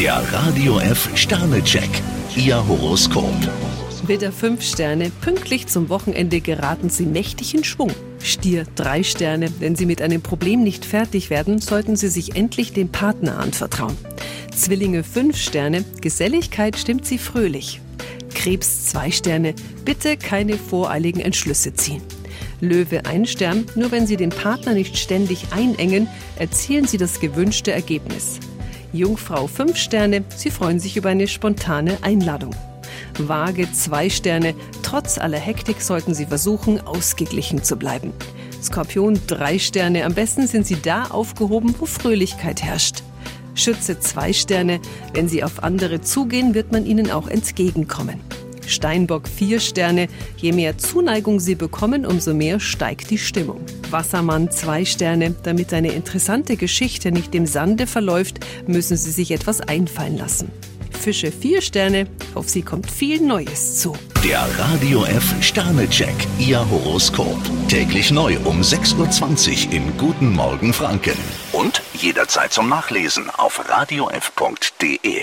Der Radio F Sternecheck. Ihr Horoskop. Widder 5 Sterne, pünktlich zum Wochenende geraten Sie mächtig in Schwung. Stier 3 Sterne, wenn Sie mit einem Problem nicht fertig werden, sollten Sie sich endlich dem Partner anvertrauen. Zwillinge 5 Sterne, Geselligkeit stimmt Sie fröhlich. Krebs 2 Sterne, bitte keine voreiligen Entschlüsse ziehen. Löwe ein Stern, nur wenn Sie den Partner nicht ständig einengen, erzielen Sie das gewünschte Ergebnis. Jungfrau 5 Sterne, Sie freuen sich über eine spontane Einladung. Waage 2 Sterne, trotz aller Hektik sollten Sie versuchen, ausgeglichen zu bleiben. Skorpion 3 Sterne, am besten sind Sie da aufgehoben, wo Fröhlichkeit herrscht. Schütze 2 Sterne, wenn Sie auf andere zugehen, wird man Ihnen auch entgegenkommen. Steinbock 4 Sterne. Je mehr Zuneigung Sie bekommen, umso mehr steigt die Stimmung. Wassermann 2 Sterne. Damit eine interessante Geschichte nicht im Sande verläuft, müssen Sie sich etwas einfallen lassen. Fische 4 Sterne. Auf Sie kommt viel Neues zu. Der Radio F Sternecheck. Ihr Horoskop. Täglich neu um 6.20 Uhr im Guten Morgen Franken. Und jederzeit zum Nachlesen auf radiof.de.